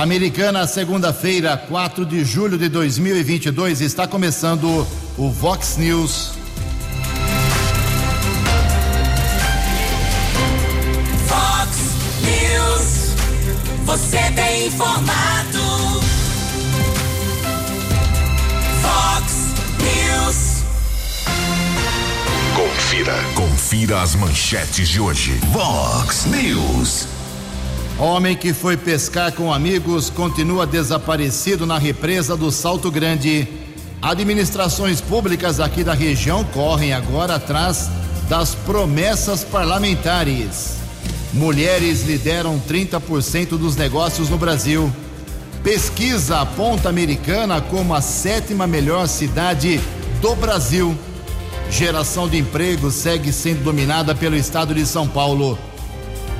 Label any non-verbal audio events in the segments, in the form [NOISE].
Americana, segunda-feira, 4 de julho de 2022, está começando o Vox News. Vox News. Você tem informado. Vox News. Confira. Confira as manchetes de hoje. Vox News. Homem que foi pescar com amigos continua desaparecido na represa do Salto Grande. Administrações públicas aqui da região correm agora atrás das promessas parlamentares. Mulheres lideram 30% dos negócios no Brasil. Pesquisa aponta Americana como a sétima melhor cidade do Brasil. Geração de emprego segue sendo dominada pelo estado de São Paulo.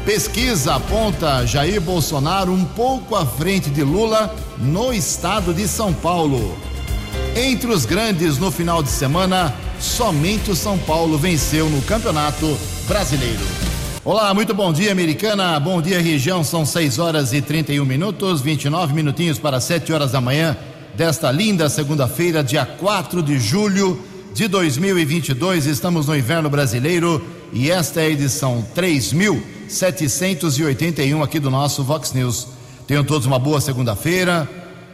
Pesquisa aponta Jair Bolsonaro um pouco à frente de Lula no estado de São Paulo. Entre os grandes no final de semana, somente o São Paulo venceu no Campeonato Brasileiro. Olá, muito bom dia, americana. Bom dia, região. São 6 horas e 31 minutos, 29 minutinhos para 7 horas da manhã desta linda segunda-feira, dia 4 de julho de 2022. Estamos no inverno brasileiro e esta é a edição 3781 aqui do nosso Vox News. Tenham todos uma boa segunda-feira,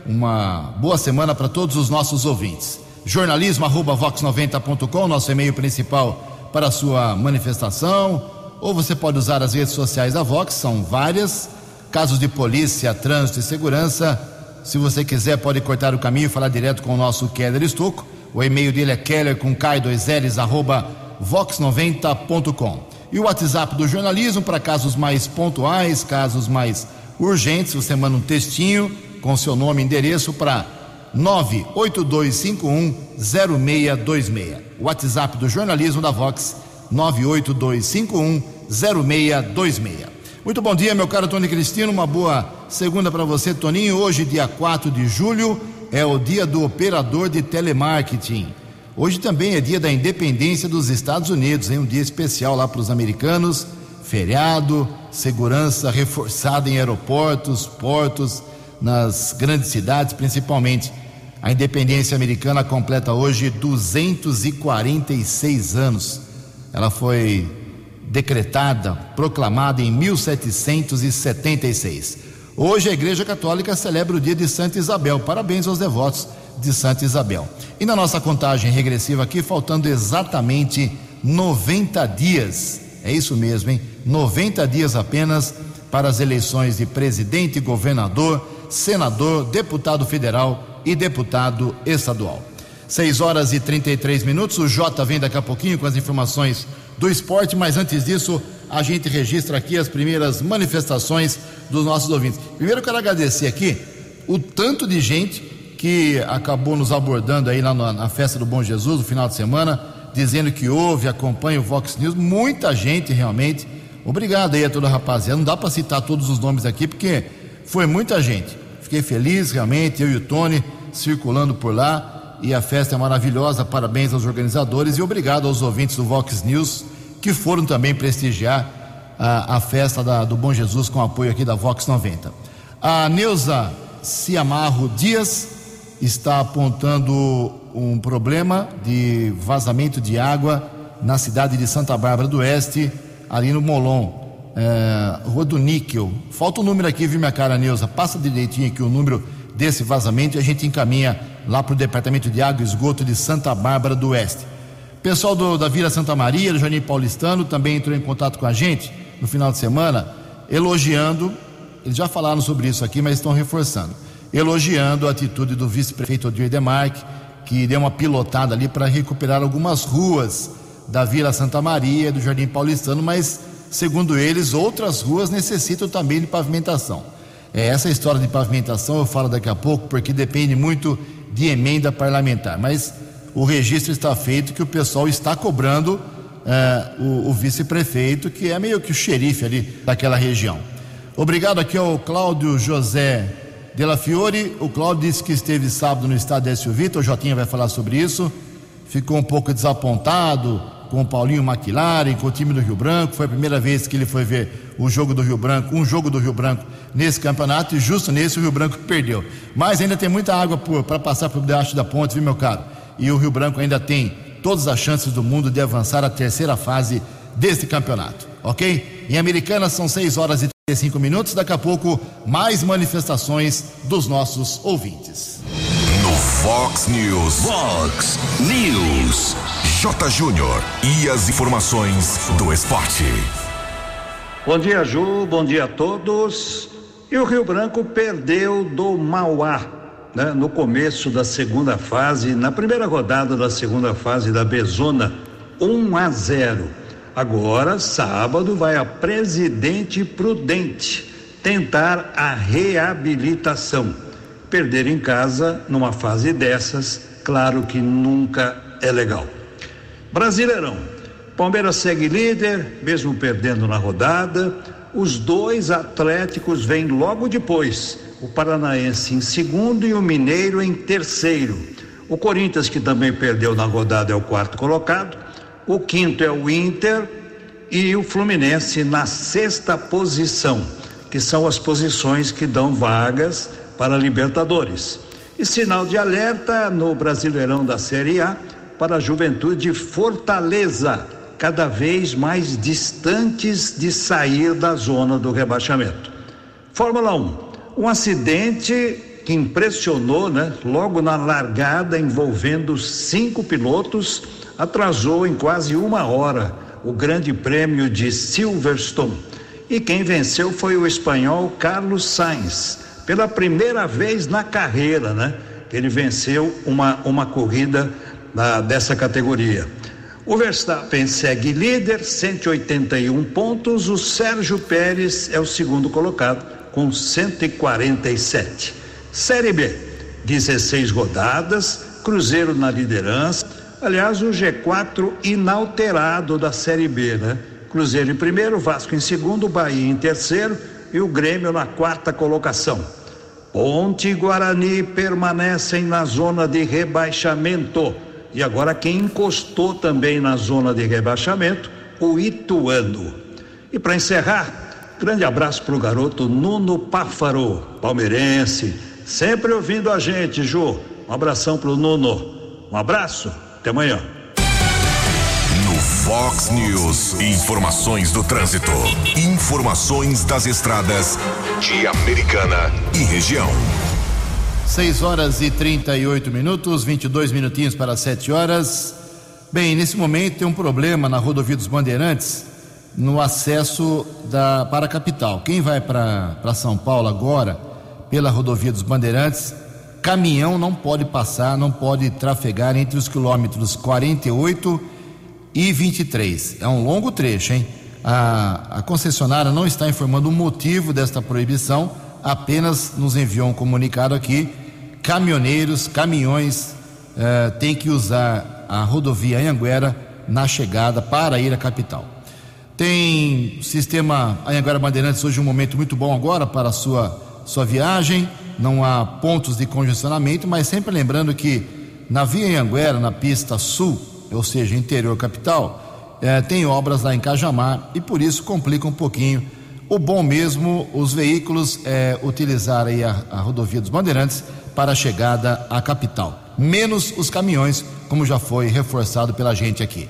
uma boa semana para todos os nossos ouvintes. Jornalismo vox90.com, nosso e-mail principal para sua manifestação, ou você pode usar as redes sociais da Vox, são várias. Casos de polícia, trânsito e segurança. Se você quiser, pode cortar o caminho e falar direto com o nosso Keller Estocco. O e-mail dele é keller com K2Ls, arroba vox90.com. E o WhatsApp do jornalismo para casos mais pontuais, casos mais urgentes, você manda um textinho com seu nome e endereço para 982510626. WhatsApp do jornalismo da Vox 982510626. Muito bom dia, meu caro Tony Cristino. Uma boa segunda para você, Toninho. Hoje, dia 4 de julho, é o dia do operador de telemarketing. Hoje também é dia da independência dos Estados Unidos, hein? um dia especial lá para os americanos. Feriado, segurança reforçada em aeroportos, portos, nas grandes cidades, principalmente. A independência americana completa hoje 246 anos. Ela foi decretada, proclamada em 1776. Hoje a Igreja Católica celebra o dia de Santa Isabel. Parabéns aos devotos de Santa Isabel. E na nossa contagem regressiva aqui, faltando exatamente 90 dias. É isso mesmo, hein? 90 dias apenas para as eleições de presidente, governador, senador, deputado federal e deputado estadual. 6 horas e 33 minutos. O Jota vem daqui a pouquinho com as informações do esporte, mas antes disso, a gente registra aqui as primeiras manifestações dos nossos ouvintes. Primeiro, eu quero agradecer aqui o tanto de gente que acabou nos abordando aí lá na, na festa do Bom Jesus, no final de semana, dizendo que houve, acompanha o Vox News. Muita gente realmente. Obrigado aí a toda a rapaziada. Não dá para citar todos os nomes aqui, porque foi muita gente. Fiquei feliz realmente, eu e o Tony circulando por lá e a festa é maravilhosa. Parabéns aos organizadores e obrigado aos ouvintes do Vox News que foram também prestigiar a, a festa da, do Bom Jesus com apoio aqui da Vox 90. A Neuza Ciamarro Dias está apontando um problema de vazamento de água na cidade de Santa Bárbara do Oeste, ali no Molon, é, Rua do Níquel. Falta o um número aqui, viu, minha cara, Neuza? Passa direitinho aqui o número desse vazamento e a gente encaminha lá para o Departamento de Água e Esgoto de Santa Bárbara do Oeste. Pessoal do, da Vila Santa Maria, do Jardim Paulistano, também entrou em contato com a gente no final de semana, elogiando, eles já falaram sobre isso aqui, mas estão reforçando, elogiando a atitude do vice-prefeito Odir Demarque, que deu uma pilotada ali para recuperar algumas ruas da Vila Santa Maria, do Jardim Paulistano, mas, segundo eles, outras ruas necessitam também de pavimentação. É, essa história de pavimentação eu falo daqui a pouco, porque depende muito de emenda parlamentar. Mas o registro está feito que o pessoal está cobrando é, o, o vice-prefeito, que é meio que o xerife ali daquela região. Obrigado aqui ao Cláudio José Della Fiore. O Cláudio disse que esteve sábado no estado de Vitor, o Jotinha vai falar sobre isso. Ficou um pouco desapontado com o Paulinho McLaren, com o time do Rio Branco. Foi a primeira vez que ele foi ver o jogo do Rio Branco, um jogo do Rio Branco nesse campeonato, e justo nesse o Rio Branco perdeu. Mas ainda tem muita água para passar por debaixo da ponte, viu, meu caro? E o Rio Branco ainda tem todas as chances do mundo de avançar à terceira fase deste campeonato, ok? Em Americana são 6 horas e 35 minutos. Daqui a pouco, mais manifestações dos nossos ouvintes. No Fox News. Fox News. J. Júnior. E as informações do esporte. Bom dia, Ju. Bom dia a todos. E o Rio Branco perdeu do Mauá né, no começo da segunda fase, na primeira rodada da segunda fase da Bezona, 1 a 0. Agora, sábado, vai a Presidente Prudente tentar a reabilitação. Perder em casa numa fase dessas, claro que nunca é legal. Brasileirão. Palmeiras segue líder, mesmo perdendo na rodada. Os dois Atléticos vêm logo depois. O Paranaense em segundo e o Mineiro em terceiro. O Corinthians, que também perdeu na rodada, é o quarto colocado. O quinto é o Inter e o Fluminense na sexta posição, que são as posições que dão vagas para Libertadores. E sinal de alerta no Brasileirão da Série A para a Juventude Fortaleza, cada vez mais distantes de sair da zona do rebaixamento. Fórmula 1. Um acidente que impressionou, né? Logo na largada, envolvendo cinco pilotos atrasou em quase uma hora o Grande Prêmio de Silverstone. E quem venceu foi o espanhol Carlos Sainz, pela primeira vez na carreira, né? Ele venceu uma, uma corrida na, dessa categoria. O Verstappen segue líder, 181 pontos. O Sérgio Pérez é o segundo colocado, com 147. Série B, 16 rodadas, Cruzeiro na liderança. Aliás, o G4 inalterado da Série B, né? Cruzeiro em primeiro, Vasco em segundo, Bahia em terceiro e o Grêmio na quarta colocação. Ponte e Guarani permanecem na zona de rebaixamento. E agora quem encostou também na zona de rebaixamento, o Ituano. E para encerrar, grande abraço para o garoto Nuno Páfaro, palmeirense, sempre ouvindo a gente, Ju. Um abração para o Nuno. Um abraço. Até amanhã. No Fox News, informações do trânsito, informações das estradas de Americana e região. 6 horas e 38 minutos, 22 minutinhos para 7 horas. Bem, nesse momento tem um problema na rodovia dos Bandeirantes no acesso da, para a capital. Quem vai para São Paulo agora, pela rodovia dos Bandeirantes, caminhão não pode passar, não pode trafegar entre os quilômetros 48 e 23. É um longo trecho, hein? A, a concessionária não está informando o motivo desta proibição, apenas nos enviou um comunicado aqui. Caminhoneiros, caminhões eh, têm que usar a rodovia Anhanguera na chegada para ir à capital. Tem sistema Anhanguera Bandeirantes hoje um momento muito bom agora para a sua, sua viagem não há pontos de congestionamento, mas sempre lembrando que na Via Anguera, na pista sul, ou seja, interior capital, eh, tem obras lá em Cajamar e por isso complica um pouquinho. O bom mesmo, os veículos eh, utilizarem a, a rodovia dos Bandeirantes para a chegada à capital, menos os caminhões, como já foi reforçado pela gente aqui.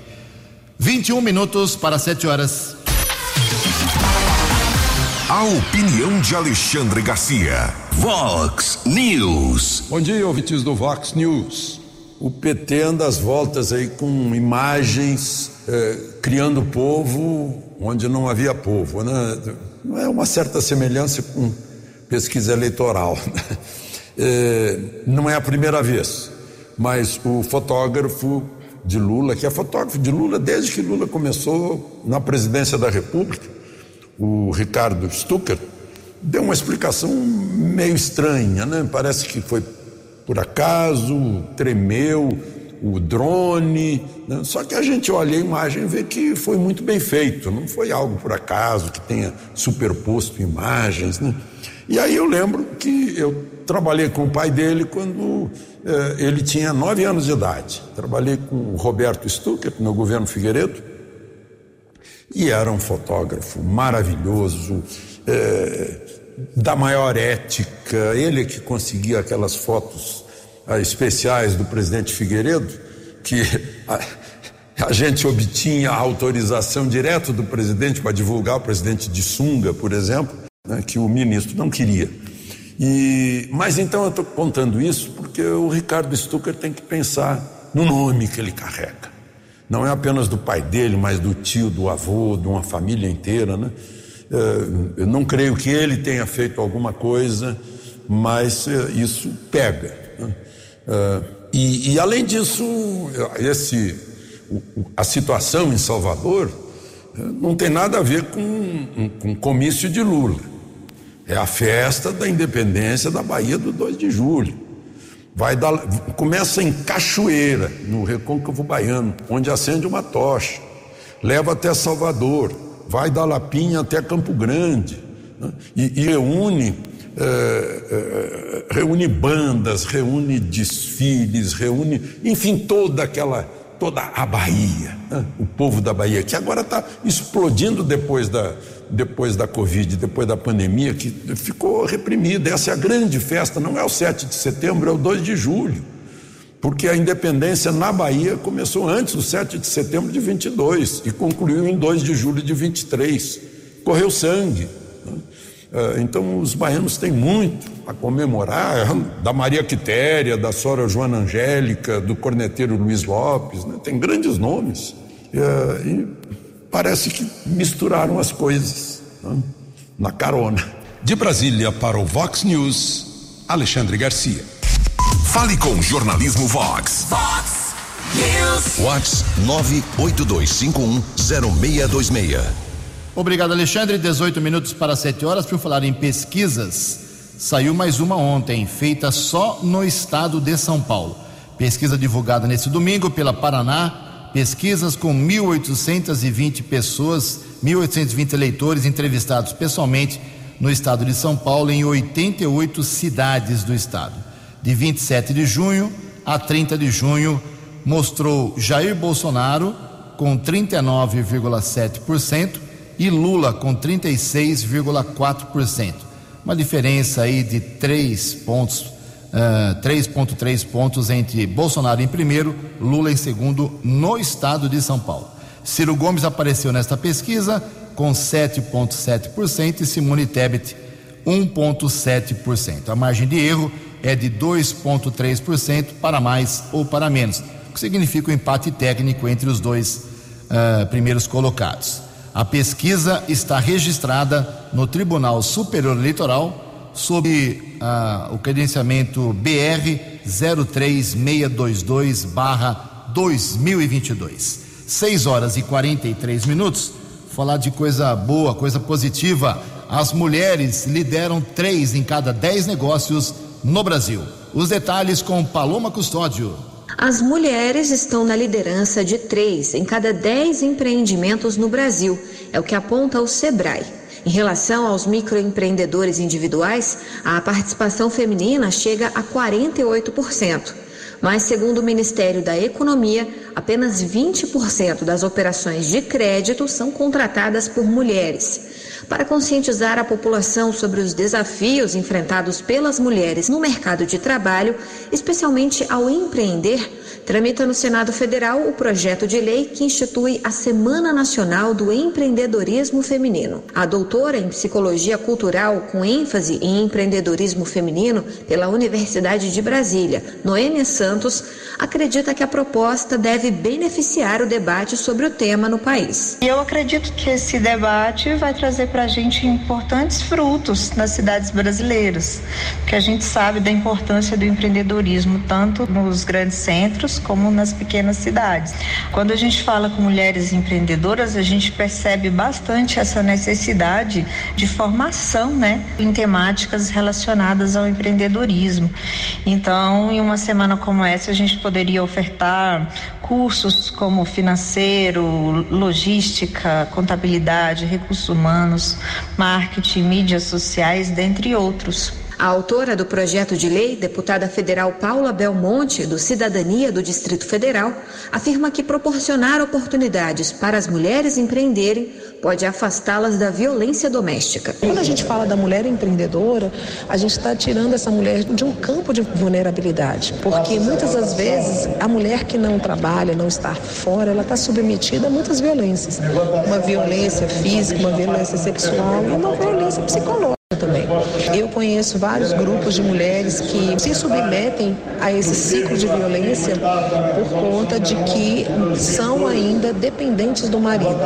21 minutos para 7 horas. A opinião de Alexandre Garcia. Vox News. Bom dia, ouvintes do Vox News. O PT anda às voltas aí com imagens eh, criando povo onde não havia povo, né? Não é uma certa semelhança com pesquisa eleitoral. [LAUGHS] Né? Eh, não é a primeira vez, mas o fotógrafo de Lula, que é fotógrafo de Lula desde que Lula começou na presidência da República, o Ricardo Stucker, deu uma explicação meio estranha, né? Parece que foi por acaso, tremeu, o drone. Né? Só que a gente olha a imagem e vê que foi muito bem feito, não foi algo por acaso que tenha superposto imagens. Né? E aí eu lembro que eu trabalhei com o pai dele quando eh, ele tinha nove anos de idade. Trabalhei com o Roberto Stucker no governo Figueiredo e era um fotógrafo maravilhoso, eh, da maior ética. Ele é que conseguia aquelas fotos ah, especiais do presidente Figueiredo, que a, a gente obtinha a autorização direto do presidente para divulgar o presidente de sunga, por exemplo né, que o ministro não queria. E, mas então eu estou contando isso porque o Ricardo Stucker tem que pensar no nome que ele carrega. Não é apenas do pai dele, mas do tio, do avô, de uma família inteira. Né? É, eu não creio que ele tenha feito alguma coisa, mas é, isso pega. Né? É, e, e, além disso, esse, a situação em Salvador não tem nada a ver com, com comício de Lula. É a festa da independência da Bahia do 2 de julho. Vai dar, começa em Cachoeira, no Recôncavo Baiano, onde acende uma tocha. Leva até Salvador, vai da Lapinha até Campo Grande. Né? E, e, reúne, é, é, reúne bandas, reúne desfiles, reúne, enfim, toda aquela toda a Bahia, né? o povo da Bahia, que agora está explodindo depois da, depois da Covid, depois da pandemia, que ficou reprimida. Essa é a grande festa, não é o 7 de setembro, é o 2 de julho. Porque a independência na Bahia começou antes do 7 de setembro de 22 e concluiu em 2 de julho de 23. Correu sangue. Né? É, então, os baianos têm muito a comemorar, da Maria Quitéria, da Sora Joana Angélica, do corneteiro Luiz Lopes, né? tem grandes nomes. É, e parece que misturaram as coisas né? na carona. De Brasília para o Vox News, Alexandre Garcia. Fale com o Jornalismo Vox. Vox News. Vox 982510626. Obrigado, Alexandre. 18 minutos para 7 horas. Por falar em pesquisas, saiu mais uma ontem, feita só no estado de São Paulo. Pesquisa divulgada nesse domingo pela Paraná pesquisas com 1.820 pessoas, 1.820 eleitores entrevistados pessoalmente no estado de São Paulo, em 88 cidades do estado. De 27 de junho a 30 de junho, mostrou Jair Bolsonaro com 39,7% e Lula com 36,4%. Uma diferença aí de 3 pontos 3,3 ah, pontos entre Bolsonaro em primeiro, Lula em segundo no estado de São Paulo. Ciro Gomes apareceu nesta pesquisa com 7,7% e Simone Tebet 1,7%. A margem de erro é de 2,3% para mais ou para menos, o que significa o um empate técnico entre os dois uh, primeiros colocados. A pesquisa está registrada no Tribunal Superior Eleitoral sob ah, o credenciamento BR 03622-2022. 6 horas e 43 minutos. Falar de coisa boa, coisa positiva. As mulheres lideram três em cada dez negócios no Brasil. Os detalhes com Paloma Custódio. As mulheres estão na liderança de três em cada dez empreendimentos no Brasil, é o que aponta o Sebrae. Em relação aos microempreendedores individuais, a participação feminina chega a 48%. Mas, segundo o Ministério da Economia, apenas 20% das operações de crédito são contratadas por mulheres. Para conscientizar a população sobre os desafios enfrentados pelas mulheres no mercado de trabalho, especialmente ao empreender, Tramita no Senado Federal o projeto de lei que institui a Semana Nacional do Empreendedorismo Feminino. A doutora em Psicologia Cultural, com ênfase em empreendedorismo feminino pela Universidade de Brasília, Noêmia Santos, acredita que a proposta deve beneficiar o debate sobre o tema no país. Eu acredito que esse debate vai trazer para a gente importantes frutos nas cidades brasileiras, que a gente sabe da importância do empreendedorismo tanto nos grandes centros como nas pequenas cidades. Quando a gente fala com mulheres empreendedoras, a gente percebe bastante essa necessidade de formação, né, em temáticas relacionadas ao empreendedorismo. Então, em uma semana como essa, a gente poderia ofertar cursos como financeiro, logística, contabilidade, recursos humanos, marketing, mídias sociais, dentre outros. A autora do projeto de lei, deputada federal Paula Belmonte, do Cidadania do Distrito Federal, afirma que proporcionar oportunidades para as mulheres empreenderem pode afastá-las da violência doméstica. Quando a gente fala da mulher empreendedora, a gente está tirando essa mulher de um campo de vulnerabilidade, porque muitas das vezes a mulher que não trabalha, não está fora, ela está submetida a muitas violências, uma violência física, uma violência sexual e uma violência psicológica também. Eu conheço vários grupos de mulheres que se submetem a esse ciclo de violência por conta de que são ainda dependentes do marido.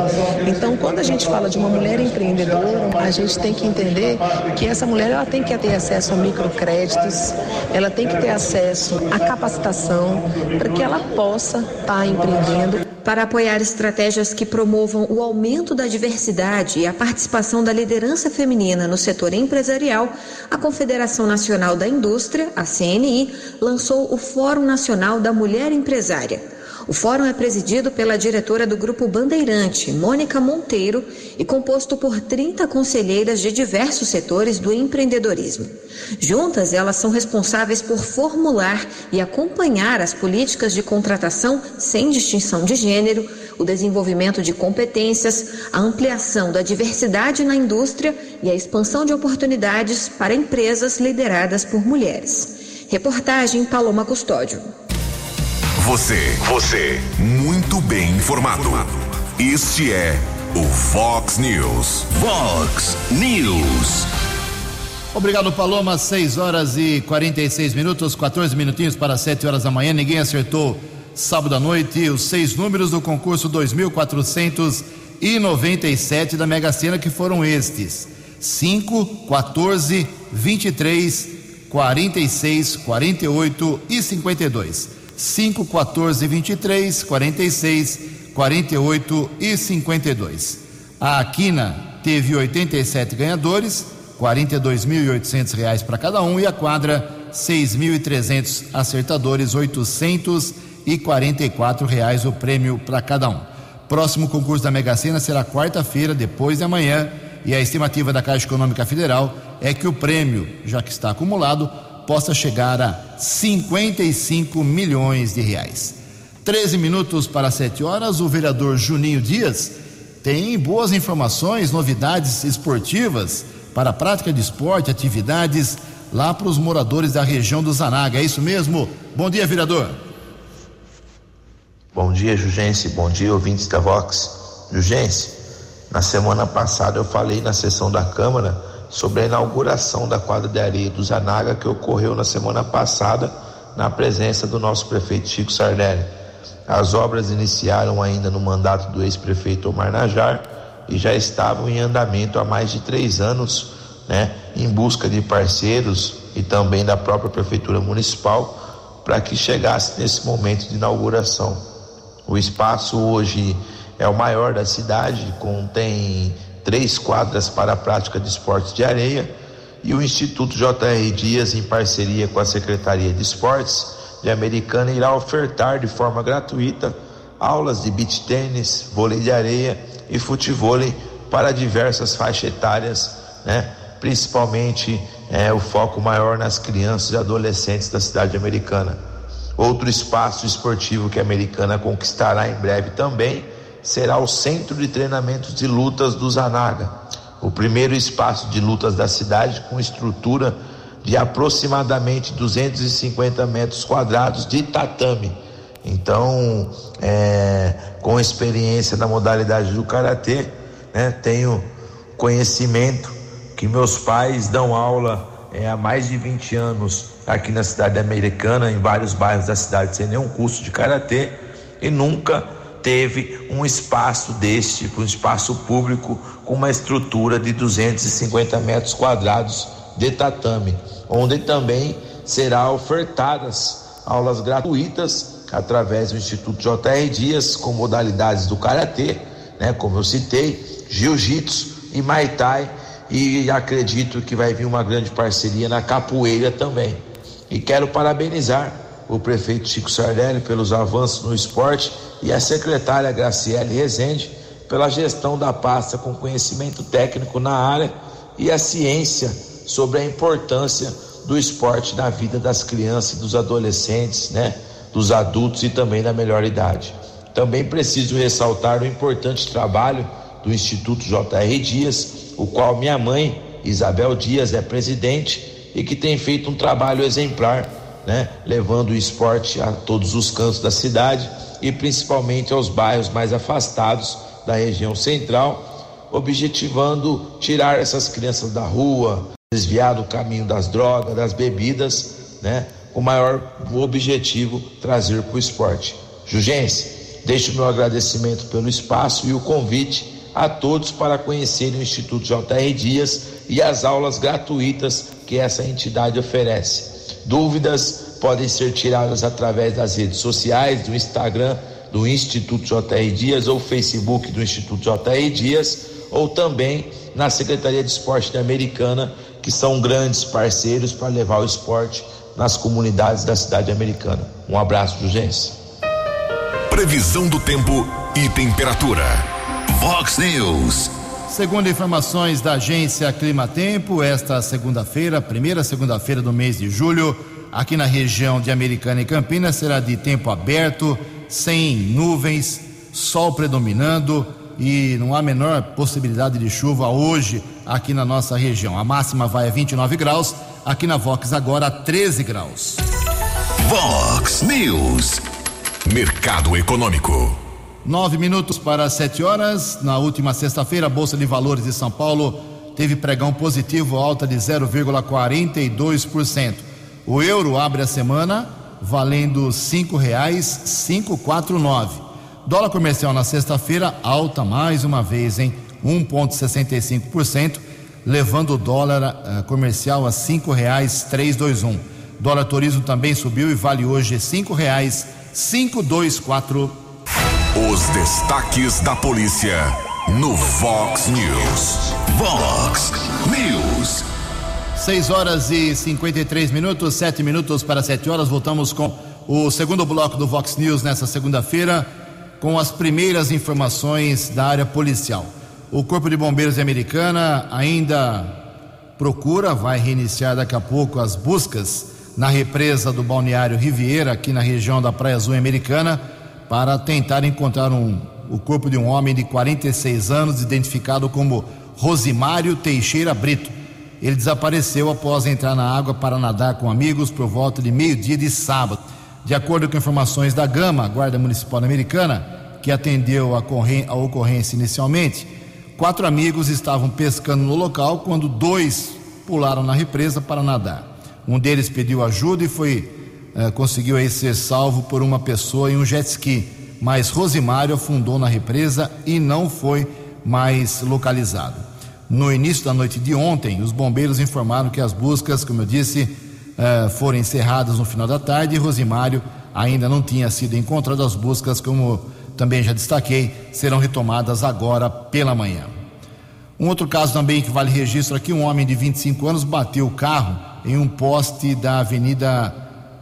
Então, quando a gente fala de uma mulher empreendedora, a gente tem que entender que essa mulher ela tem que ter acesso a microcréditos, ela tem que ter acesso à capacitação para que ela possa estar tá empreendendo para apoiar estratégias que promovam o aumento da diversidade e a participação da liderança feminina no setor empresarial, a Confederação Nacional da Indústria, a CNI, lançou o Fórum Nacional da Mulher Empresária. O fórum é presidido pela diretora do Grupo Bandeirante, Mônica Monteiro, e composto por 30 conselheiras de diversos setores do empreendedorismo. Juntas, elas são responsáveis por formular e acompanhar as políticas de contratação sem distinção de gênero, o desenvolvimento de competências, a ampliação da diversidade na indústria e a expansão de oportunidades para empresas lideradas por mulheres. Reportagem Paloma Custódio. Você, você, muito bem informado. Este é o Fox News. Fox News. Obrigado, Paloma. 6 horas e 46 minutos, 14 minutinhos para 7 horas da manhã. Ninguém acertou sábado à noite os seis números do concurso 2497 da Mega Sena, que foram estes: 5, 14, 23, 46, 48 e 52. 5, 14, 23, 46, 48 e 52. A Aquina teve 87 ganhadores, R$ 42.800 para cada um, e a quadra, 6.300 acertadores, 844 reais o prêmio para cada um. Próximo concurso da Mega Sena será quarta-feira, depois de amanhã, e a estimativa da Caixa Econômica Federal é que o prêmio, já que está acumulado, possa chegar a 55 milhões de reais. 13 minutos para 7 horas, o vereador Juninho Dias tem boas informações, novidades esportivas para a prática de esporte, atividades lá para os moradores da região do Zanaga. É isso mesmo? Bom dia, vereador. Bom dia, Jugense. Bom dia, ouvintes da Vox. Jugense, na semana passada eu falei na sessão da Câmara sobre a inauguração da quadra de areia do Zanaga que ocorreu na semana passada na presença do nosso prefeito Chico Sardelli. As obras iniciaram ainda no mandato do ex-prefeito Omar Najar e já estavam em andamento há mais de três anos, né, em busca de parceiros e também da própria prefeitura municipal para que chegasse nesse momento de inauguração. O espaço hoje é o maior da cidade, contém três quadras para a prática de esportes de areia e o Instituto J.R. Dias, em parceria com a Secretaria de Esportes de Americana, irá ofertar de forma gratuita aulas de beach tênis, vôlei de areia e futevôlei para diversas faixas etárias, né? principalmente é, o foco maior nas crianças e adolescentes da cidade americana. Outro espaço esportivo que a americana conquistará em breve também será o centro de treinamentos de lutas do Zanaga, o primeiro espaço de lutas da cidade com estrutura de aproximadamente 250 metros quadrados de tatame. Então, é, com experiência na modalidade do karatê, né, tenho conhecimento que meus pais dão aula é, há mais de 20 anos aqui na cidade americana, em vários bairros da cidade, sem nenhum curso de karatê e nunca teve um espaço deste, um espaço público com uma estrutura de 250 metros quadrados de tatame. onde também será ofertadas aulas gratuitas através do Instituto J.R. Dias com modalidades do karatê, né, como eu citei, jiu-jitsu e muay thai e acredito que vai vir uma grande parceria na capoeira também. E quero parabenizar o prefeito Chico Sardelli pelos avanços no esporte e a secretária Graciele Rezende pela gestão da pasta com conhecimento técnico na área e a ciência sobre a importância do esporte na vida das crianças e dos adolescentes, né, dos adultos e também da melhor idade. Também preciso ressaltar o importante trabalho do Instituto J.R. Dias, o qual minha mãe, Isabel Dias, é presidente e que tem feito um trabalho exemplar, né, levando o esporte a todos os cantos da cidade e principalmente aos bairros mais afastados da região central, objetivando tirar essas crianças da rua, desviar do caminho das drogas, das bebidas, né? O maior objetivo trazer para o esporte. Jugense, deixo meu agradecimento pelo espaço e o convite a todos para conhecerem o Instituto J.R. Dias e as aulas gratuitas que essa entidade oferece. Dúvidas podem ser tiradas através das redes sociais, do Instagram do Instituto J.R. Dias ou Facebook do Instituto J.R. Dias ou também na Secretaria de Esporte da Americana, que são grandes parceiros para levar o esporte nas comunidades da cidade americana. Um abraço, Jurgens. Previsão do tempo e temperatura. Vox News. Segundo informações da agência Clima Tempo, esta segunda-feira, primeira segunda-feira do mês de julho, aqui na região de Americana e Campinas, será de tempo aberto sem nuvens, sol predominando e não há menor possibilidade de chuva hoje aqui na nossa região. A máxima vai a 29 graus, aqui na Vox agora 13 graus. Vox News, Mercado Econômico. Nove minutos para sete horas. Na última sexta-feira, a Bolsa de Valores de São Paulo teve pregão positivo, alta de 0,42%. O euro abre a semana valendo cinco reais cinco quatro nove. Dólar comercial na sexta-feira alta mais uma vez em 1,65%, levando o dólar uh, comercial a cinco reais três dois um. Dólar turismo também subiu e vale hoje cinco reais cinco dois quatro. Os destaques da polícia no Vox News. Vox News. 6 horas e 53 minutos, 7 minutos para 7 horas. Voltamos com o segundo bloco do Vox News nessa segunda-feira, com as primeiras informações da área policial. O Corpo de Bombeiros de Americana ainda procura, vai reiniciar daqui a pouco as buscas na represa do Balneário Riviera, aqui na região da Praia Azul Americana, para tentar encontrar um, o corpo de um homem de 46 anos, identificado como Rosimário Teixeira Brito ele desapareceu após entrar na água para nadar com amigos por volta de meio-dia de sábado. De acordo com informações da Gama, Guarda Municipal Americana, que atendeu a, a ocorrência inicialmente, quatro amigos estavam pescando no local quando dois pularam na represa para nadar. Um deles pediu ajuda e foi eh, conseguiu aí ser salvo por uma pessoa em um jet ski, mas Rosimário afundou na represa e não foi mais localizado. No início da noite de ontem, os bombeiros informaram que as buscas, como eu disse, uh, foram encerradas no final da tarde e Rosimário ainda não tinha sido encontrado. As buscas, como também já destaquei, serão retomadas agora pela manhã. Um outro caso também que vale registro aqui: um homem de 25 anos bateu o carro em um poste da Avenida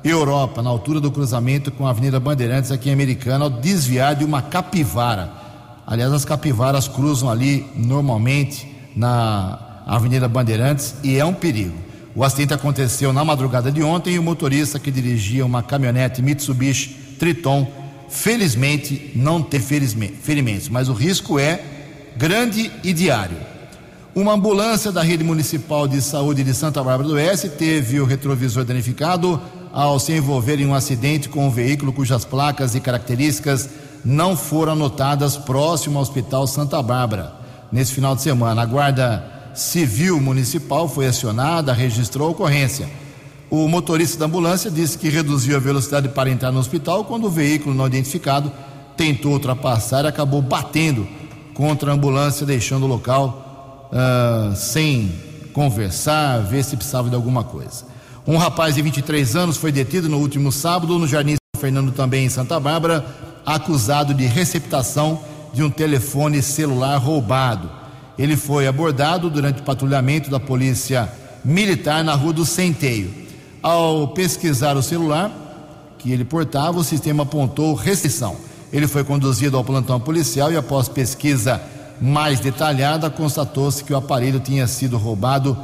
Europa, na altura do cruzamento com a Avenida Bandeirantes, aqui em Americana, ao desviar de uma capivara. Aliás, as capivaras cruzam ali normalmente na Avenida Bandeirantes e é um perigo. O acidente aconteceu na madrugada de ontem e o motorista que dirigia uma caminhonete Mitsubishi Triton, felizmente não teve ferimentos, mas o risco é grande e diário. Uma ambulância da rede municipal de saúde de Santa Bárbara do Oeste teve o retrovisor danificado ao se envolver em um acidente com um veículo cujas placas e características não foram anotadas próximo ao Hospital Santa Bárbara nesse final de semana. A Guarda Civil Municipal foi acionada, registrou a ocorrência. O motorista da ambulância disse que reduziu a velocidade para entrar no hospital quando o veículo não identificado tentou ultrapassar e acabou batendo contra a ambulância, deixando o local uh, sem conversar, ver se precisava de alguma coisa. Um rapaz de 23 anos foi detido no último sábado no Jardim São Fernando, também em Santa Bárbara, acusado de receptação de um telefone celular roubado. Ele foi abordado durante o patrulhamento da Polícia Militar na Rua do Centeio. Ao pesquisar o celular que ele portava, o sistema apontou restrição. Ele foi conduzido ao plantão policial e, após pesquisa mais detalhada, constatou-se que o aparelho tinha sido roubado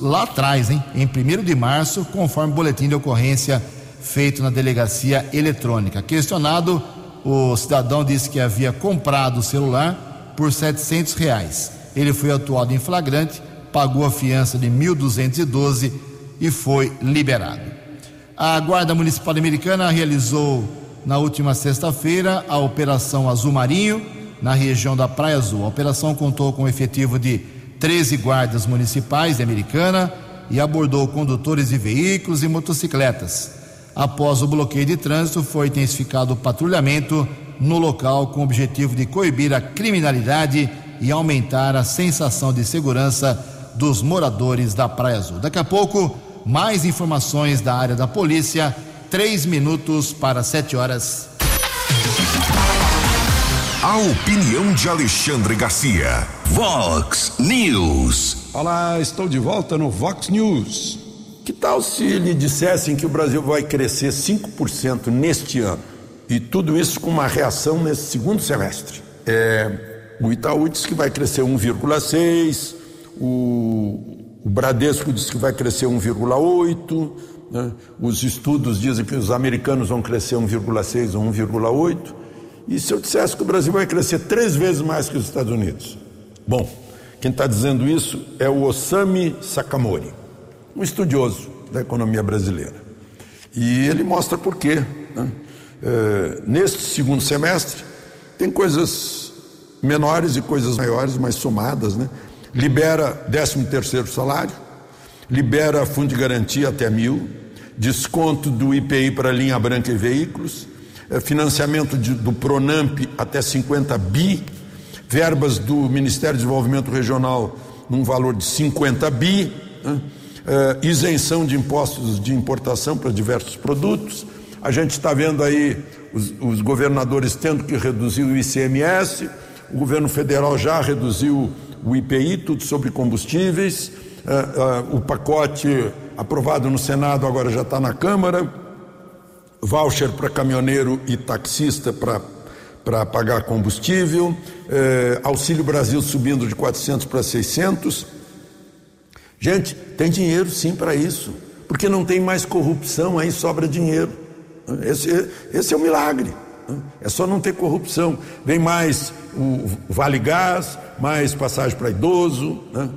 lá atrás, hein, em 1 de março, conforme o boletim de ocorrência feito na delegacia eletrônica. Questionado, o cidadão disse que havia comprado o celular por 700 reais. Ele foi atuado em flagrante, pagou a fiança de 1.212 e foi liberado. A Guarda Municipal Americana realizou na última sexta-feira a Operação Azul Marinho, na região da Praia Azul. A operação contou com um efetivo de 13 guardas municipais de Americana e abordou condutores de veículos e motocicletas. Após o bloqueio de trânsito, foi intensificado o patrulhamento no local com o objetivo de coibir a criminalidade e aumentar a sensação de segurança dos moradores da Praia Azul. Daqui a pouco, mais informações da área da polícia. Três minutos para sete horas. A opinião de Alexandre Garcia. Vox News. Olá, estou de volta no Vox News. Que tal se lhe dissessem que o Brasil vai crescer 5% neste ano? E tudo isso com uma reação nesse segundo semestre. É, o Itaú diz que vai crescer 1,6%, o, o Bradesco diz que vai crescer 1,8%, né? os estudos dizem que os americanos vão crescer 1,6% ou 1,8%. E se eu dissesse que o Brasil vai crescer três vezes mais que os Estados Unidos? Bom, quem está dizendo isso é o Osami Sakamori um estudioso da economia brasileira. E ele mostra por quê. Né? É, neste segundo semestre, tem coisas menores e coisas maiores, mas somadas. Né? Libera 13 terceiro salário, libera fundo de garantia até mil, desconto do IPI para linha branca e veículos, financiamento de, do Pronamp até 50 bi, verbas do Ministério do Desenvolvimento Regional num valor de 50 bi, né? uh, isenção de impostos de importação para diversos produtos. A gente está vendo aí os, os, governadores tendo que reduzir o ICMS, o governo federal já reduziu o IPI, tudo sobre combustíveis. Uh, uh, o pacote aprovado no Senado agora já está na Câmara. Voucher para caminhoneiro e taxista para para pagar combustível, eh, Auxílio Brasil subindo de 400 para 600, Gente, tem dinheiro sim para isso, porque não tem mais corrupção, aí sobra dinheiro. Esse, esse é o milagre. É só não ter corrupção. Vem mais o Vale Gás, mais passagem para idoso. Né?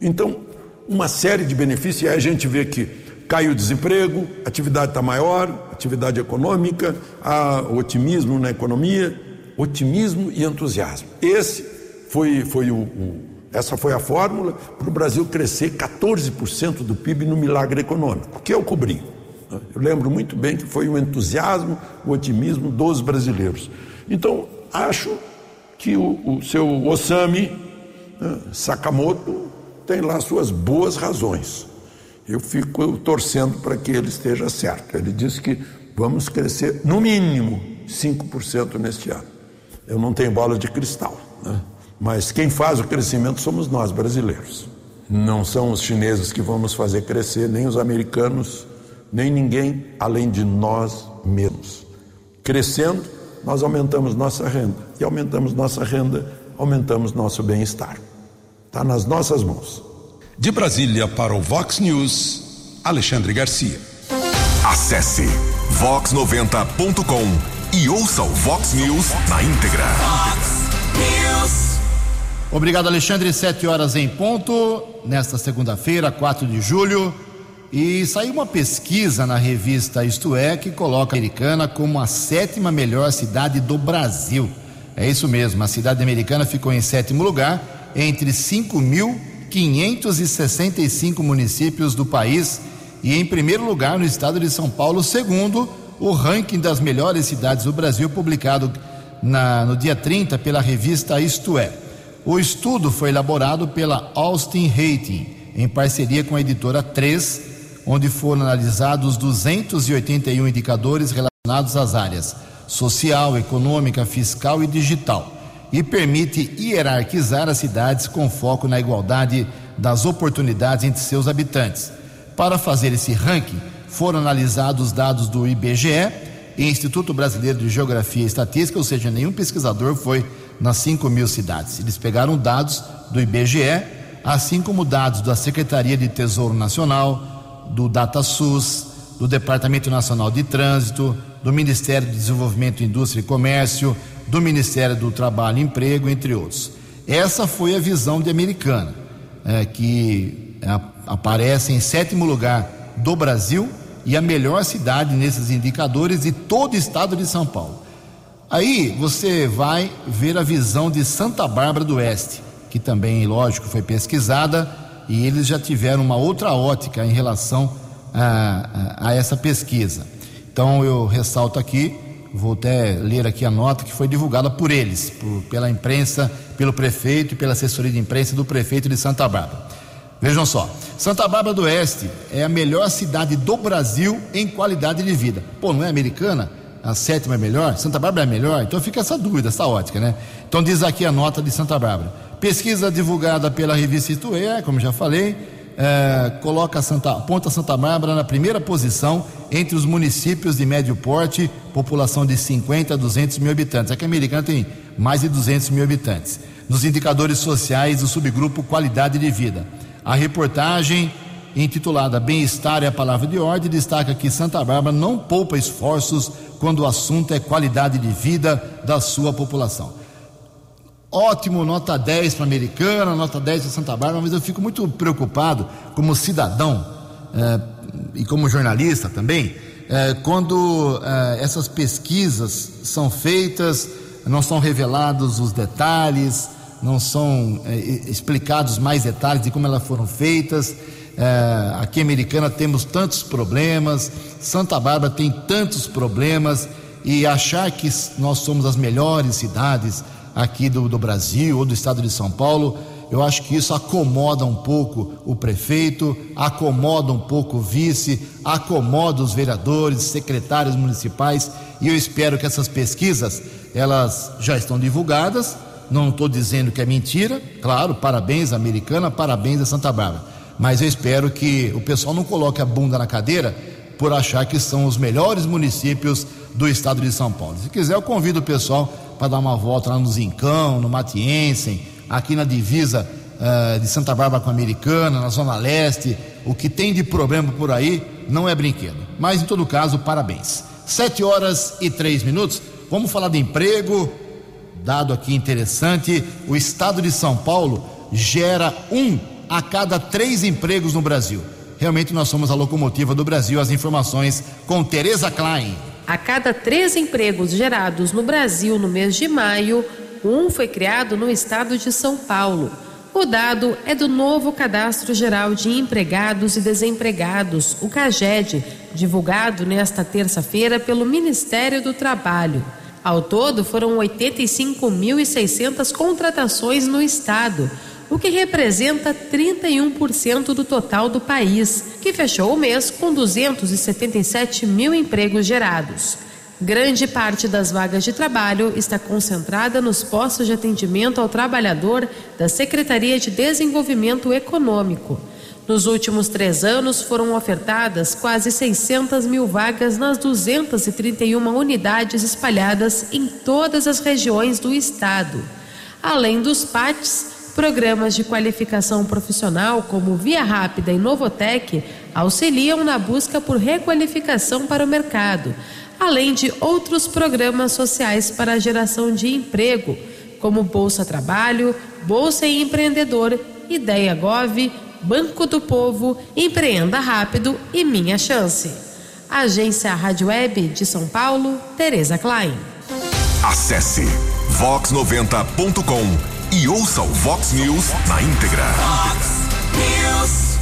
Então, uma série de benefícios, e aí a gente vê que cai o desemprego, atividade está maior, atividade econômica, há otimismo na economia, otimismo e entusiasmo. Esse foi, foi o, o essa foi a fórmula para o Brasil crescer 14% do PIB no milagre econômico, que eu cobri. Eu lembro muito bem que foi o entusiasmo, o otimismo dos brasileiros. Então, acho que o, o seu Osami né, Sakamoto tem lá suas boas razões. Eu fico torcendo para que ele esteja certo. Ele disse que vamos crescer no mínimo 5% neste ano. Eu não tenho bola de cristal. Né? Mas quem faz o crescimento somos nós, brasileiros. Não são os chineses que vamos fazer crescer, nem os americanos, nem ninguém além de nós mesmos. Crescendo, nós aumentamos nossa renda. E aumentamos nossa renda, aumentamos nosso bem-estar. Está nas nossas mãos. De Brasília para o Vox News, Alexandre Garcia. Acesse vox90.com e ouça o Vox News na íntegra. Vox News. Obrigado, Alexandre. Sete horas em ponto, nesta segunda-feira, 4 de julho. E saiu uma pesquisa na revista Isto É que coloca a americana como a sétima melhor cidade do Brasil. É isso mesmo, a cidade americana ficou em sétimo lugar entre 5.565 municípios do país e em primeiro lugar no estado de São Paulo, segundo o ranking das melhores cidades do Brasil, publicado na, no dia 30 pela revista Isto É. O estudo foi elaborado pela Austin Rating, em parceria com a editora 3, onde foram analisados 281 indicadores relacionados às áreas social, econômica, fiscal e digital e permite hierarquizar as cidades com foco na igualdade das oportunidades entre seus habitantes. Para fazer esse ranking, foram analisados dados do IBGE Instituto Brasileiro de Geografia e Estatística, ou seja, nenhum pesquisador foi nas 5 mil cidades. Eles pegaram dados do IBGE, assim como dados da Secretaria de Tesouro Nacional, do DataSUS, do Departamento Nacional de Trânsito, do Ministério de Desenvolvimento, Indústria e Comércio, do Ministério do Trabalho e Emprego, entre outros. Essa foi a visão de Americana, é, que é, aparece em sétimo lugar do Brasil e a melhor cidade nesses indicadores de todo o estado de São Paulo. Aí você vai ver a visão de Santa Bárbara do Oeste, que também, lógico, foi pesquisada e eles já tiveram uma outra ótica em relação a, a, a essa pesquisa. Então eu ressalto aqui, vou até ler aqui a nota que foi divulgada por eles, por, pela imprensa, pelo prefeito e pela assessoria de imprensa do prefeito de Santa Bárbara. Vejam só, Santa Bárbara do Oeste é a melhor cidade do Brasil em qualidade de vida. Pô, não é americana? A sétima é melhor? Santa Bárbara é melhor? Então fica essa dúvida, essa ótica, né? Então diz aqui a nota de Santa Bárbara. Pesquisa divulgada pela revista Ituê, como já falei, é, coloca Santa, Ponta Santa Bárbara na primeira posição entre os municípios de médio porte, população de 50 a 200 mil habitantes. Aqui a Americana tem mais de 200 mil habitantes. Nos indicadores sociais do subgrupo Qualidade de Vida. A reportagem, intitulada Bem-Estar é a Palavra de Ordem, destaca que Santa Bárbara não poupa esforços quando o assunto é qualidade de vida da sua população ótimo, nota 10 para Americana, nota 10 para Santa Bárbara, mas eu fico muito preocupado como cidadão é, e como jornalista também, é, quando é, essas pesquisas são feitas, não são revelados os detalhes, não são explicados mais detalhes de como elas foram feitas. aqui em Americana temos tantos problemas, Santa Bárbara tem tantos problemas, e achar que nós somos as melhores cidades, aqui do, do Brasil ou do estado de São Paulo. Eu acho que isso acomoda um pouco o prefeito, acomoda um pouco o vice, acomoda os vereadores, secretários municipais, e eu espero que essas pesquisas elas já estão divulgadas. Não estou dizendo que é mentira, claro, parabéns Americana, parabéns a Santa Bárbara. Mas eu espero que o pessoal não coloque a bunda na cadeira por achar que são os melhores municípios do estado de São Paulo. Se quiser, eu convido o pessoal para dar uma volta lá no Zincão, no Matiensen, aqui na divisa uh, de Santa Bárbara com a Americana, na Zona Leste. O que tem de problema por aí não é brinquedo. Mas, em todo caso, parabéns. Sete horas e três minutos. Vamos falar de emprego. Dado aqui interessante: o estado de São Paulo gera um a cada três empregos no Brasil. Realmente nós somos a locomotiva do Brasil. As informações com Tereza Klein. A cada três empregos gerados no Brasil no mês de maio, um foi criado no estado de São Paulo. O dado é do novo Cadastro Geral de Empregados e Desempregados, o CAGED, divulgado nesta terça-feira pelo Ministério do Trabalho. Ao todo, foram 85.600 contratações no estado o que representa 31% do total do país, que fechou o mês com 277 mil empregos gerados. Grande parte das vagas de trabalho está concentrada nos postos de atendimento ao trabalhador da Secretaria de Desenvolvimento Econômico. Nos últimos três anos foram ofertadas quase 600 mil vagas nas 231 unidades espalhadas em todas as regiões do estado. Além dos PATs, Programas de qualificação profissional, como Via Rápida e Novotec, auxiliam na busca por requalificação para o mercado, além de outros programas sociais para a geração de emprego, como Bolsa Trabalho, Bolsa Empreendedor, Ideia Gov, Banco do Povo, Empreenda Rápido e Minha Chance. Agência Rádio Web de São Paulo, Tereza Klein. Acesse vox90.com e ouça o Vox News na íntegra. News.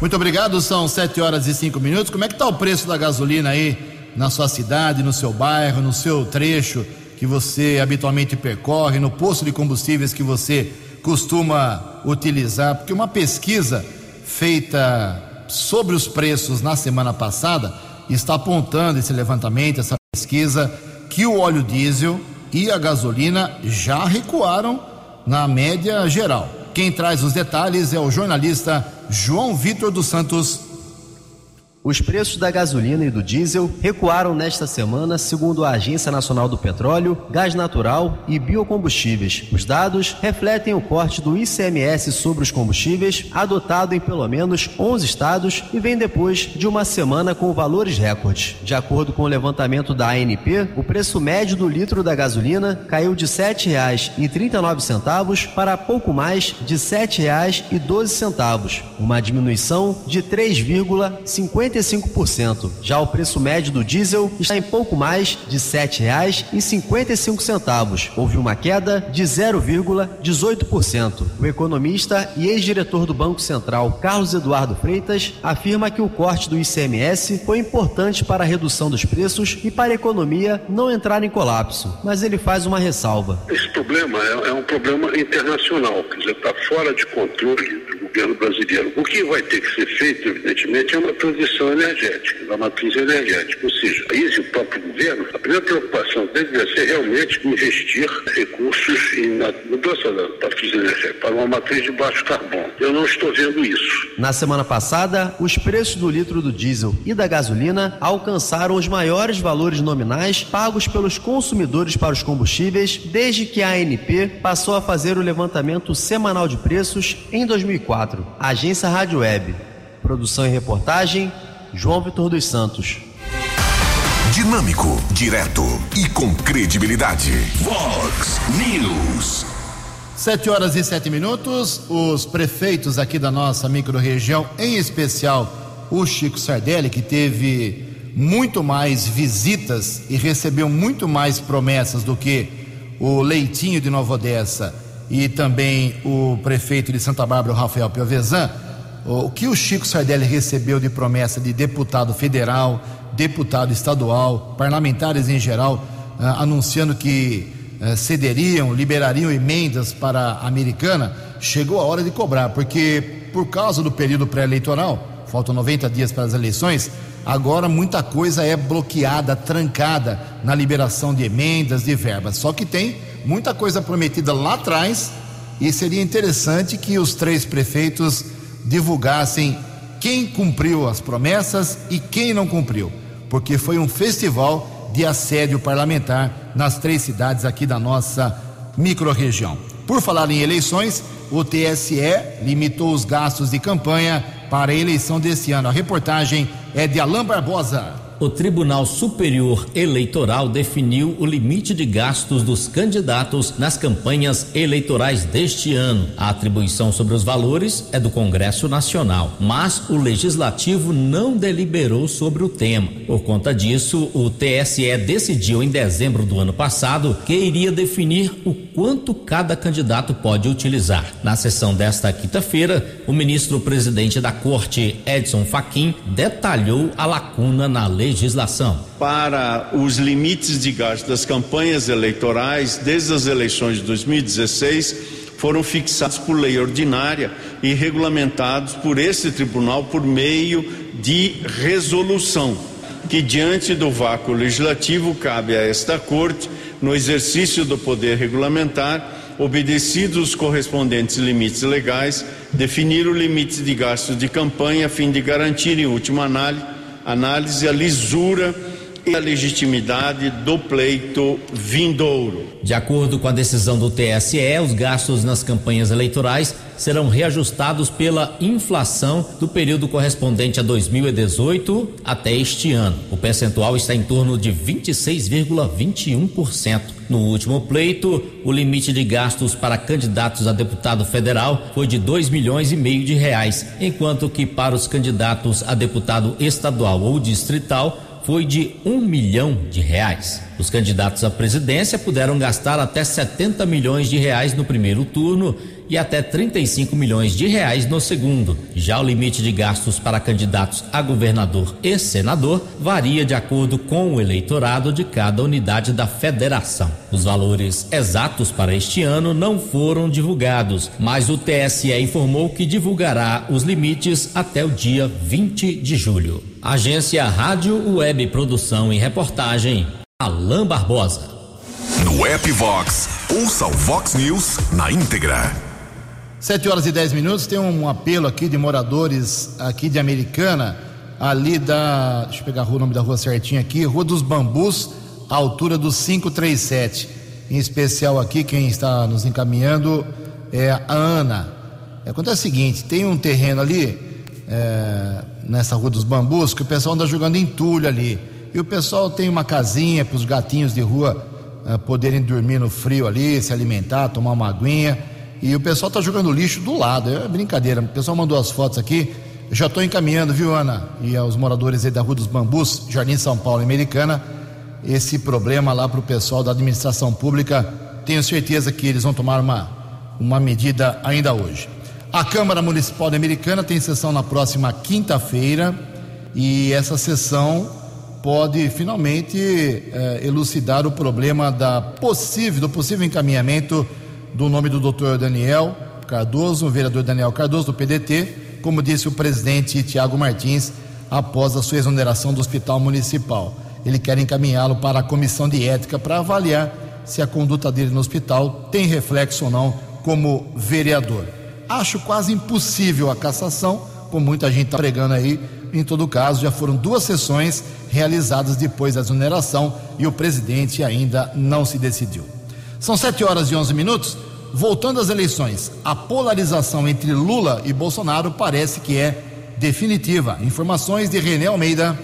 Muito obrigado, são sete horas e cinco minutos. Como é que está o preço da gasolina aí na sua cidade, no seu bairro, no seu trecho que você habitualmente percorre, no posto de combustíveis que você costuma utilizar? Porque uma pesquisa feita sobre os preços na semana passada, está apontando esse levantamento, essa pesquisa, que o óleo diesel e a gasolina já recuaram na média geral. Quem traz os detalhes é o jornalista João Vitor dos Santos os preços da gasolina e do diesel recuaram nesta semana, segundo a Agência Nacional do Petróleo, Gás Natural e Biocombustíveis. Os dados refletem o corte do ICMS sobre os combustíveis, adotado em pelo menos 11 estados e vem depois de uma semana com valores recordes. De acordo com o levantamento da ANP, o preço médio do litro da gasolina caiu de R$ 7,39 para pouco mais de R$ 7,12, uma diminuição de 3,50 55%. Já o preço médio do diesel está em pouco mais de R$ 7,55. Houve uma queda de 0,18%. O economista e ex-diretor do Banco Central, Carlos Eduardo Freitas, afirma que o corte do ICMS foi importante para a redução dos preços e para a economia não entrar em colapso. Mas ele faz uma ressalva. Esse problema é, é um problema internacional, quer dizer, está fora de controle governo brasileiro. O que vai ter que ser feito, evidentemente, é uma transição energética, da matriz energética. Ou seja, isso o próprio governo, a primeira preocupação dele deve ser realmente investir recursos na mudança da matriz energética para uma matriz de baixo carbono. Eu não estou vendo isso. Na semana passada, os preços do litro do diesel e da gasolina alcançaram os maiores valores nominais pagos pelos consumidores para os combustíveis desde que a ANP passou a fazer o levantamento semanal de preços em 2004. Agência Rádio Web. Produção e reportagem João Vitor dos Santos. Dinâmico, direto e com credibilidade. Vox News. Sete horas e sete minutos. Os prefeitos aqui da nossa microrregião, em especial o Chico Sardelli, que teve muito mais visitas e recebeu muito mais promessas do que o Leitinho de Nova Odessa e também o prefeito de Santa Bárbara, Rafael Piovesan o que o Chico Sardelli recebeu de promessa de deputado federal, deputado estadual, parlamentares em geral, ah, anunciando que ah, cederiam, liberariam emendas para a americana, chegou a hora de cobrar, porque por causa do período pré-eleitoral, faltam 90 dias para as eleições, agora muita coisa é bloqueada, trancada na liberação de emendas, de verbas. Só que tem muita coisa prometida lá atrás e seria interessante que os três prefeitos divulgassem quem cumpriu as promessas e quem não cumpriu, porque foi um festival de assédio parlamentar nas três cidades aqui da nossa microrregião. Por falar em eleições, o TSE limitou os gastos de campanha para a eleição desse ano. A reportagem é de Alain Barbosa o Tribunal Superior Eleitoral definiu o limite de gastos dos candidatos nas campanhas eleitorais deste ano. A atribuição sobre os valores é do Congresso Nacional, mas o Legislativo não deliberou sobre o tema. Por conta disso, o TSE decidiu em dezembro do ano passado que iria definir o quanto cada candidato pode utilizar. Na sessão desta quinta-feira, o ministro-presidente da Corte, Edson Fachin, detalhou a lacuna na lei legislação. Para os limites de gasto das campanhas eleitorais, desde as eleições de 2016, foram fixados por lei ordinária e regulamentados por esse tribunal por meio de resolução, que diante do vácuo legislativo cabe a esta corte, no exercício do poder regulamentar, obedecidos os correspondentes limites legais, definir o limite de gastos de campanha a fim de garantir, em última análise, análise a lisura e a legitimidade do pleito vindouro. De acordo com a decisão do TSE, os gastos nas campanhas eleitorais serão reajustados pela inflação do período correspondente a 2018 até este ano. O percentual está em torno de 26,21%. No último pleito, o limite de gastos para candidatos a deputado federal foi de 2 milhões e meio de reais, enquanto que para os candidatos a deputado estadual ou distrital foi de um milhão de reais. Os candidatos à presidência puderam gastar até 70 milhões de reais no primeiro turno e até 35 milhões de reais no segundo. Já o limite de gastos para candidatos a governador e senador varia de acordo com o eleitorado de cada unidade da federação. Os valores exatos para este ano não foram divulgados, mas o TSE informou que divulgará os limites até o dia 20 de julho. Agência Rádio Web Produção e Reportagem, Alain Barbosa. No app Vox, ouça o Vox News na íntegra. 7 horas e 10 minutos. Tem um apelo aqui de moradores aqui de Americana, ali da. Deixa eu pegar o nome da rua certinho aqui, Rua dos Bambus, altura do 537. Em especial aqui, quem está nos encaminhando é a Ana. Acontece o seguinte: tem um terreno ali, é, nessa Rua dos Bambus, que o pessoal anda jogando entulho ali. E o pessoal tem uma casinha para os gatinhos de rua é, poderem dormir no frio ali, se alimentar, tomar uma aguinha. E o pessoal está jogando lixo do lado. É brincadeira. O pessoal mandou as fotos aqui. Eu já estou encaminhando, viu, Ana? E aos moradores aí da Rua dos Bambus, Jardim São Paulo, Americana, esse problema lá para o pessoal da administração pública. Tenho certeza que eles vão tomar uma, uma medida ainda hoje. A Câmara Municipal Americana tem sessão na próxima quinta-feira e essa sessão pode finalmente eh, elucidar o problema da possível, do possível encaminhamento do nome do doutor Daniel Cardoso, o vereador Daniel Cardoso, do PDT, como disse o presidente Tiago Martins, após a sua exoneração do hospital municipal. Ele quer encaminhá-lo para a comissão de ética para avaliar se a conduta dele no hospital tem reflexo ou não como vereador. Acho quase impossível a cassação, como muita gente está pregando aí. Em todo caso, já foram duas sessões realizadas depois da exoneração e o presidente ainda não se decidiu. São 7 horas e 11 minutos. Voltando às eleições, a polarização entre Lula e Bolsonaro parece que é definitiva. Informações de René Almeida.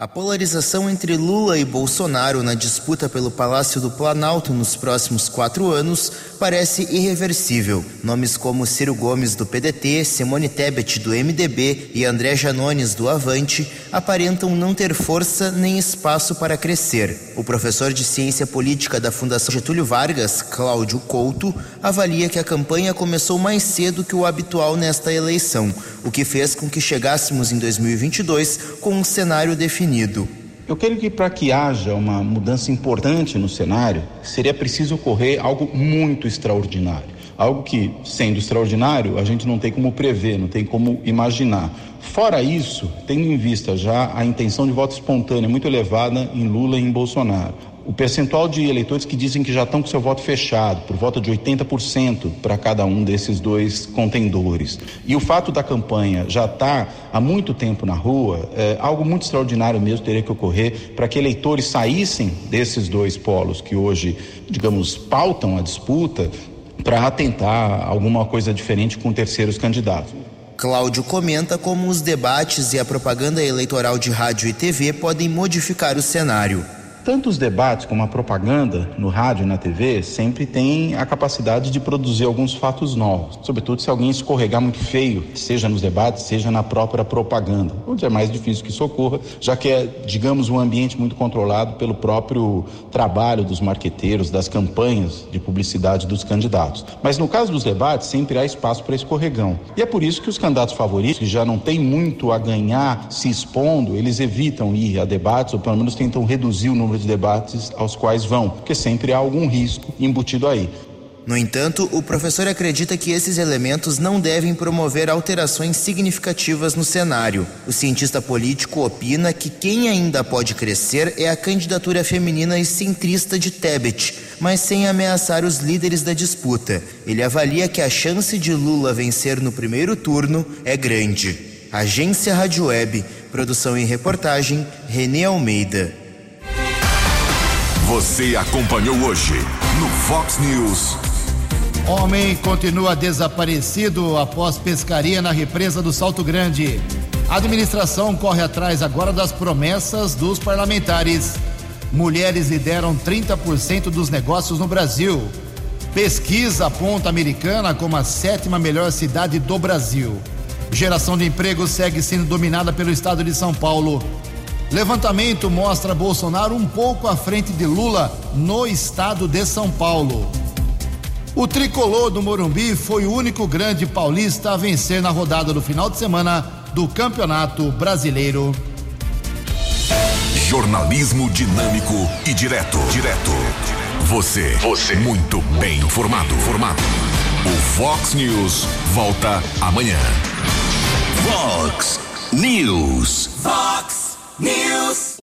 A polarização entre Lula e Bolsonaro na disputa pelo Palácio do Planalto nos próximos quatro anos parece irreversível. Nomes como Ciro Gomes do PDT, Simone Tebet do MDB e André Janones do Avante aparentam não ter força nem espaço para crescer. O professor de Ciência Política da Fundação Getúlio Vargas, Cláudio Couto, avalia que a campanha começou mais cedo que o habitual nesta eleição, o que fez com que chegássemos em 2022 com um cenário definido. Eu creio que para que haja uma mudança importante no cenário, seria preciso ocorrer algo muito extraordinário. Algo que, sendo extraordinário, a gente não tem como prever, não tem como imaginar. Fora isso, tendo em vista já a intenção de voto espontânea muito elevada em Lula e em Bolsonaro, o percentual de eleitores que dizem que já estão com seu voto fechado, por volta de 80% para cada um desses dois contendores. E o fato da campanha já estar tá há muito tempo na rua, é, algo muito extraordinário mesmo teria que ocorrer para que eleitores saíssem desses dois polos que hoje, digamos, pautam a disputa para atentar alguma coisa diferente com terceiros candidatos. Cláudio comenta como os debates e a propaganda eleitoral de rádio e TV podem modificar o cenário. Tanto os debates como a propaganda no rádio e na TV sempre tem a capacidade de produzir alguns fatos novos, sobretudo se alguém escorregar muito feio, seja nos debates, seja na própria propaganda, onde é mais difícil que isso ocorra, já que é, digamos, um ambiente muito controlado pelo próprio trabalho dos marqueteiros, das campanhas de publicidade dos candidatos. Mas no caso dos debates, sempre há espaço para escorregão. E é por isso que os candidatos favoritos, que já não têm muito a ganhar se expondo, eles evitam ir a debates, ou pelo menos tentam reduzir o número número de debates aos quais vão, porque sempre há algum risco embutido aí. No entanto, o professor acredita que esses elementos não devem promover alterações significativas no cenário. O cientista político opina que quem ainda pode crescer é a candidatura feminina e centrista de Tebet, mas sem ameaçar os líderes da disputa. Ele avalia que a chance de Lula vencer no primeiro turno é grande. Agência Rádio Web, produção e reportagem, Renê Almeida. Você acompanhou hoje no Fox News. Homem continua desaparecido após pescaria na represa do Salto Grande. A administração corre atrás agora das promessas dos parlamentares. Mulheres lideram 30% dos negócios no Brasil. Pesquisa aponta Americana como a sétima melhor cidade do Brasil. Geração de emprego segue sendo dominada pelo estado de São Paulo. Levantamento mostra Bolsonaro um pouco à frente de Lula no estado de São Paulo. O tricolor do Morumbi foi o único grande paulista a vencer na rodada do final de semana do Campeonato Brasileiro. Jornalismo dinâmico e direto. Direto. Você. Você. Muito bem informado. Formado. O Fox News volta amanhã. Fox News. Fox News.